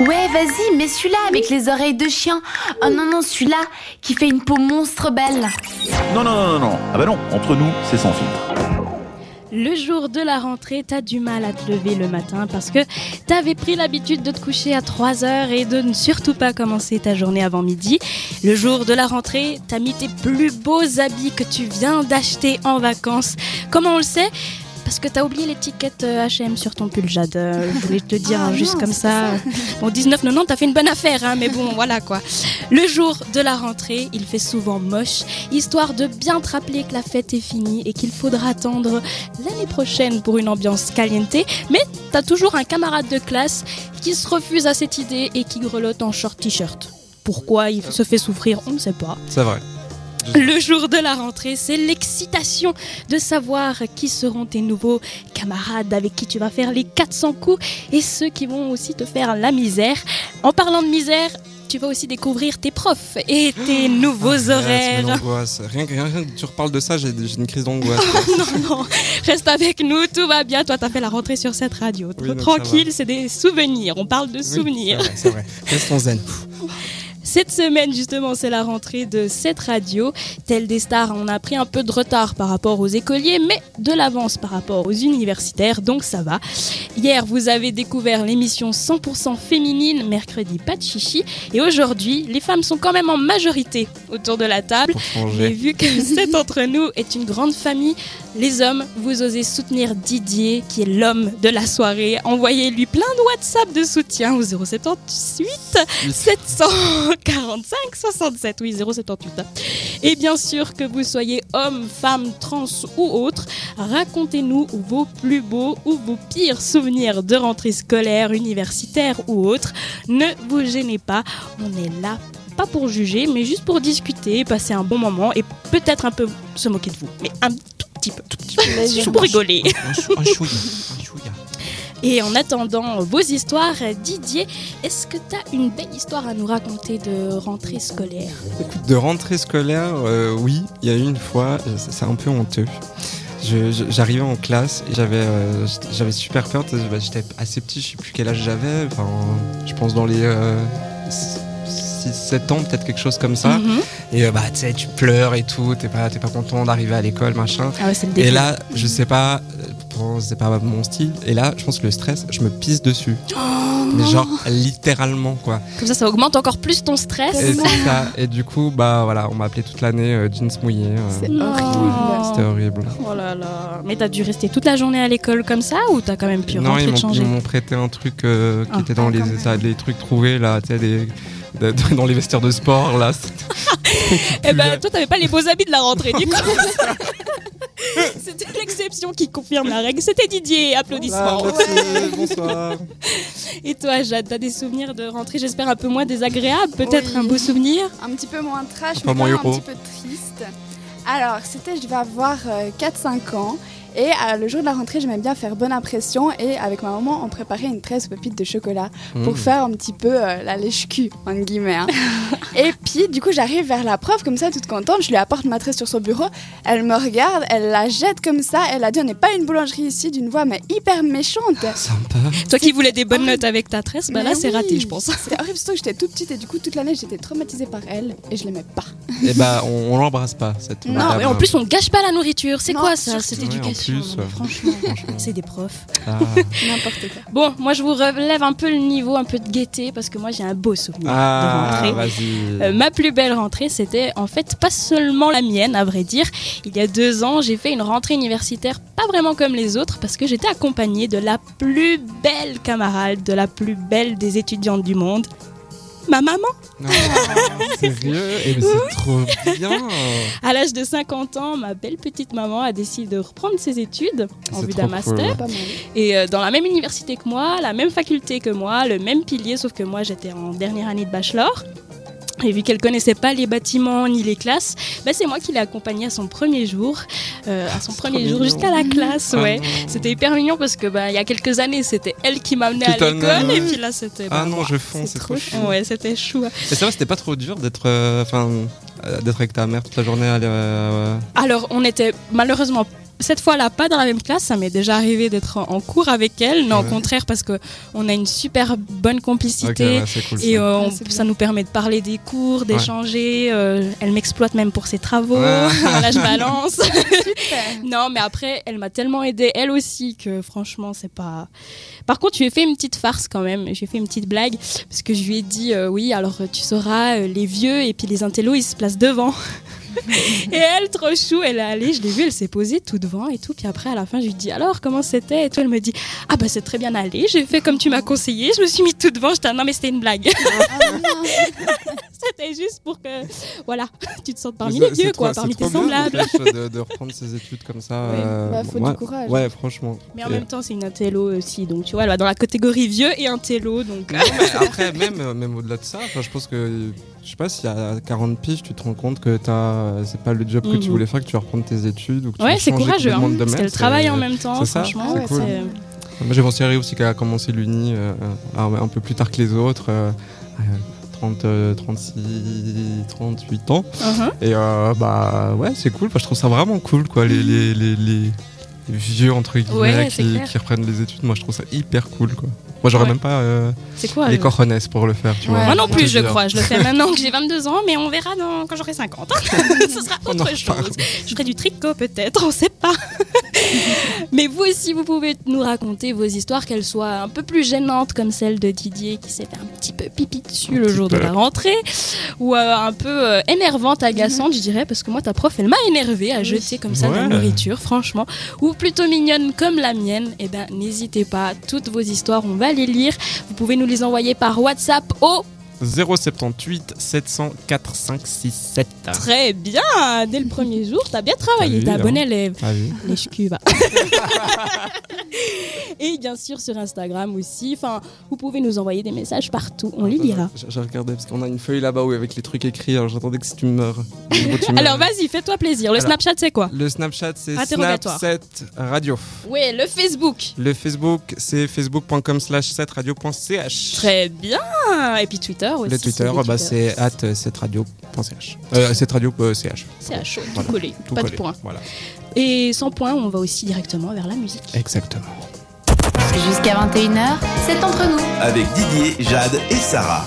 Ouais, vas-y, mets celui-là avec les oreilles de chien. Oh non, non, celui-là qui fait une peau monstre belle. Non, non, non, non, non. Ah bah non, entre nous, c'est sans filtre. Le jour de la rentrée, t'as du mal à te lever le matin parce que t'avais pris l'habitude de te coucher à 3 heures et de ne surtout pas commencer ta journée avant midi. Le jour de la rentrée, t'as mis tes plus beaux habits que tu viens d'acheter en vacances. Comment on le sait? Parce que t'as oublié l'étiquette H&M sur ton pull, Jade. Euh, je voulais te le dire Ah hein, juste non, comme c'est ça. Bon, 19,90, t'as fait une bonne affaire, hein, mais bon, voilà quoi. Le jour de la rentrée, il fait souvent moche, histoire de bien te rappeler que la fête est finie et qu'il faudra attendre l'année prochaine pour une ambiance caliente. Mais t'as toujours un camarade de classe qui se refuse à cette idée et qui grelotte en short t-shirt. Pourquoi il se fait souffrir, on ne sait pas. C'est vrai. Le jour de la rentrée, c'est l'excitation de savoir qui seront tes nouveaux camarades avec qui tu vas faire les 400 coups et ceux qui vont aussi te faire la misère. En parlant de misère, tu vas aussi découvrir tes profs et tes nouveaux horaires. l'angoisse. Rien, que- rien que tu reparles de ça, j'ai une crise d'angoisse. non, non, reste avec nous, tout va bien. Toi, t'as fait la rentrée sur cette radio. Oui, Tranquille, c'est des souvenirs. On parle de Oui, souvenirs. c'est vrai, c'est vrai. Restons zen. Cette semaine, justement, c'est la rentrée de cette radio. Tel des stars, on a pris un peu de retard par rapport aux écoliers, mais de l'avance par rapport aux universitaires, donc ça va. Hier, vous avez découvert l'émission 100% féminine, mercredi pas de chichi, et aujourd'hui, les femmes sont quand même en majorité autour de la table. Et vu que cet entre nous est une grande famille, les hommes, vous osez soutenir Didier, qui est l'homme de la soirée. Envoyez-lui plein de WhatsApp de soutien au 078 745 67. Oui, 078. Et bien sûr que vous soyez homme, femme, trans ou autre, racontez-nous vos plus beaux ou vos pires souvenirs de rentrée scolaire, universitaire ou autre. Ne vous gênez pas, on est là pas pour juger, mais juste pour discuter, passer un bon moment et peut-être un peu se moquer de vous. Mais un tout petit peu, tout petit peu, pour rigoler. Un. Et en attendant vos histoires, Didier, est-ce que tu as une belle histoire à nous raconter de rentrée scolaire? Écoute, de rentrée scolaire, euh, oui, il y a eu une fois, euh, c'est un peu honteux. J'arrivais en classe et j'avais euh, j'avais super peur. bah, J'étais assez petit, je sais plus quel âge j'avais. Enfin, je pense dans les 6-7 ans, peut-être quelque chose comme ça. Mhm. Et bah, tu sais, tu pleures et tout, t'es pas, pas content d'arriver à l'école, machin. Ah ouais. Et là, je sais pas, c'est pas mon style. Et là, je pense que le stress, je me pisse dessus. Mais genre, littéralement, quoi. Comme ça, ça augmente encore plus ton stress. Et c'est ça. Et du coup, bah voilà, on m'a appelé toute l'année euh, jeans mouillés. euh, C'est Non. horrible. C'était horrible. Oh là là. Mais t'as dû rester toute la journée à l'école comme ça ou t'as quand même pu non, rentrer ils et te m'ont changer ils m'ont prêté un truc euh, qui Ah. était dans Ah, les, ça, les trucs trouvés là, tu sais, des- dans les vestiaires de sport là. Eh ben, toi, t'avais pas les beaux habits de la rentrée, du coup. C'était l'exception qui confirme la règle. C'était Didier. Applaudissements. Merci, bonsoir. Et toi, Jade, t'as des souvenirs de rentrée, j'espère un peu moins désagréables, peut-être Oui. un beau souvenir Un petit peu moins trash, mais un petit peu triste. Alors, c'était, je vais avoir euh, 4-5 ans. Et euh, le jour de la rentrée, j'aimais bien faire bonne impression. Et avec ma maman, on préparait une 13 pépites de chocolat pour Mmh. faire un petit peu euh, la lèche-cul, entre guillemets. hein. et puis, du coup, j'arrive vers la prof, comme ça, toute contente. Je lui apporte ma 13 sur son bureau. Elle me regarde, elle la jette comme ça. Elle a dit On n'est pas une boulangerie ici, d'une voix, mais hyper méchante. Sympa. Toi qui voulais des bonnes notes avec ta tresse, bah là Mais c'est oui. raté, je pense. C'était horrible, surtout que j'étais toute petite et du coup, toute l'année, j'étais traumatisée par elle et je l'aimais pas. Et bah, on, on l'embrasse pas cette Non. Et en plus, on gâche pas la nourriture. C'est quoi ça, cette éducation euh, Franchement, franchement. c'est des profs. Ah. N'importe quoi. Bon, moi je vous relève un peu le niveau, un peu de gaieté, parce que moi j'ai un beau souvenir de Ah, rentrée. vas-y. Euh, ma plus belle rentrée, c'était en fait pas seulement la mienne, à vrai dire. Il y a deux ans, j'ai fait une rentrée universitaire pas vraiment comme les autres parce que j'étais accompagnée de la plus belle camarade, de la plus belle des étudiantes du monde, ma maman. Non, sérieux c'est trop bien. À l'âge de 50 ans, ma belle petite maman a décidé de reprendre ses études en vue d'un master. Et euh, dans la même université que moi, la même faculté que moi, le même pilier, sauf que moi j'étais en dernière année de bachelor. Et vu qu'elle connaissait pas les bâtiments ni les classes, bah, c'est moi qui l'ai accompagnée à son premier jour, euh, à son premier jour jusqu'à la classe, Ah ouais. non. C'était hyper mignon parce que bah, il y a quelques années c'était elle qui m'amenait à l'école et puis là c'était Ah bah, non, je fonce, c'est trop trop chou. Ouais, c'était chou. Et ça va, c'était pas trop dur d'être euh, enfin, euh, d'être avec ta mère toute la journée à euh, Alors on était malheureusement cette fois-là, pas dans la même classe. Ça m'est déjà arrivé d'être en cours avec elle. Non, au contraire, parce que on a une super bonne complicité. ouais, c'est cool. Et ça. euh, on- Ah, ça nous permet de parler des cours, d'échanger. euh, elle m'exploite même pour ses travaux. Ouais. Là, je balance. Super. non, mais après, elle m'a tellement aidée, elle aussi, que franchement, c'est pas. Par contre, je lui ai fait une petite farce quand même. J'ai fait une petite blague parce que je lui ai dit euh, oui, alors tu sauras, euh, les vieux et puis les intellos, ils se placent devant. et elle, trop chou, elle est allée, je l'ai vue, elle s'est posée tout devant et tout. Puis après, à la fin, je lui dis alors, comment c'était? Et tout, elle me dit ah bah c'est très bien allé, j'ai fait comme tu m'as conseillé, je me suis mis tout devant. J'étais ah, non, mais c'était une blague. C'était juste pour que, voilà, tu te sentes parmi les vieux, quoi, parmi tes semblables. De, de reprendre ses études comme ça. Ouais. euh, Bah, faut ouais, du courage. Ouais, franchement. Mais en Et- même temps, c'est une intello aussi, donc tu vois, elle va dans la catégorie vieux et intello, donc. Non, mais après, même, euh, même au-delà de ça, je pense que, je sais pas, s'il y a 40 piges, tu te rends compte que t'as, c'est pas le job que tu Mhm. voulais faire, que tu vas reprendre tes études ou que tu Ouais, c'est courageux, hein, parce qu'elle travaille en même temps, c'est ça, franchement. c'est j'ai mon série aussi qui a commencé l'uni euh, un, un peu plus tard que les autres, euh, euh, 30, euh, 36, 38 ans. Mhm. Et euh, bah ouais, c'est cool. Enfin, je trouve ça vraiment cool, quoi, les, les, les, les- les vieux entre guillemets Ouais, qui, reprennent les études. Moi, je trouve ça hyper cool, quoi. Moi, j'aurais Ouais. même pas euh, quoi les je- cojones pour le faire, tu Ouais. vois. Moi non plus, je crois. Je le fais maintenant que j'ai 22 ans, mais on verra dans- quand j'aurai 50. Ce sera autre chose. Je ferai du tricot peut-être, on sait pas. mais vous aussi, vous pouvez nous raconter vos histoires, qu'elles soient un peu plus gênantes, comme celle de Didier qui s'est fait un petit peu pipi dessus Un le jour de la rentrée, ou euh, un peu euh, énervante, agaçante, je dirais, parce que moi, ta prof, elle m'a énervée à jeter comme ça de la nourriture, franchement, ou plutôt mignonne comme la mienne. Eh ben, n'hésitez pas, toutes vos histoires, on va les lire. Vous pouvez nous les envoyer par WhatsApp au 078 704 567. Très bien Dès le premier jour, t'as bien travaillé, T'as t'es un bon hein. élève. Ah oui. Les cuves. Et bien sûr sur Instagram aussi. Enfin, vous pouvez nous envoyer des messages partout, on les lira. J'ai regardé parce qu'on a une feuille là-bas où avec les trucs écrits. Alors j'attendais que si tu meurs. Alors vas-y, fais-toi plaisir. Le Alors. Snapchat, c'est quoi? Le Snapchat, c'est Interrogatoire. Snap 7 Radio. Ouais, le Facebook. Le Facebook, c'est facebook.com slash 7radio.ch. Très bien Et puis Twitter aussi. Le Twitter, bah, c'est at 7radio.ch. Euh, 7radio.ch. C'est à chaud, tout Voilà. collé, Tout pas collé. de point. Voilà. Et sans point, on va aussi directement vers la musique. Exactement. Jusqu'à 21h, c'est entre nous. Avec Didier, Jade et Sarah.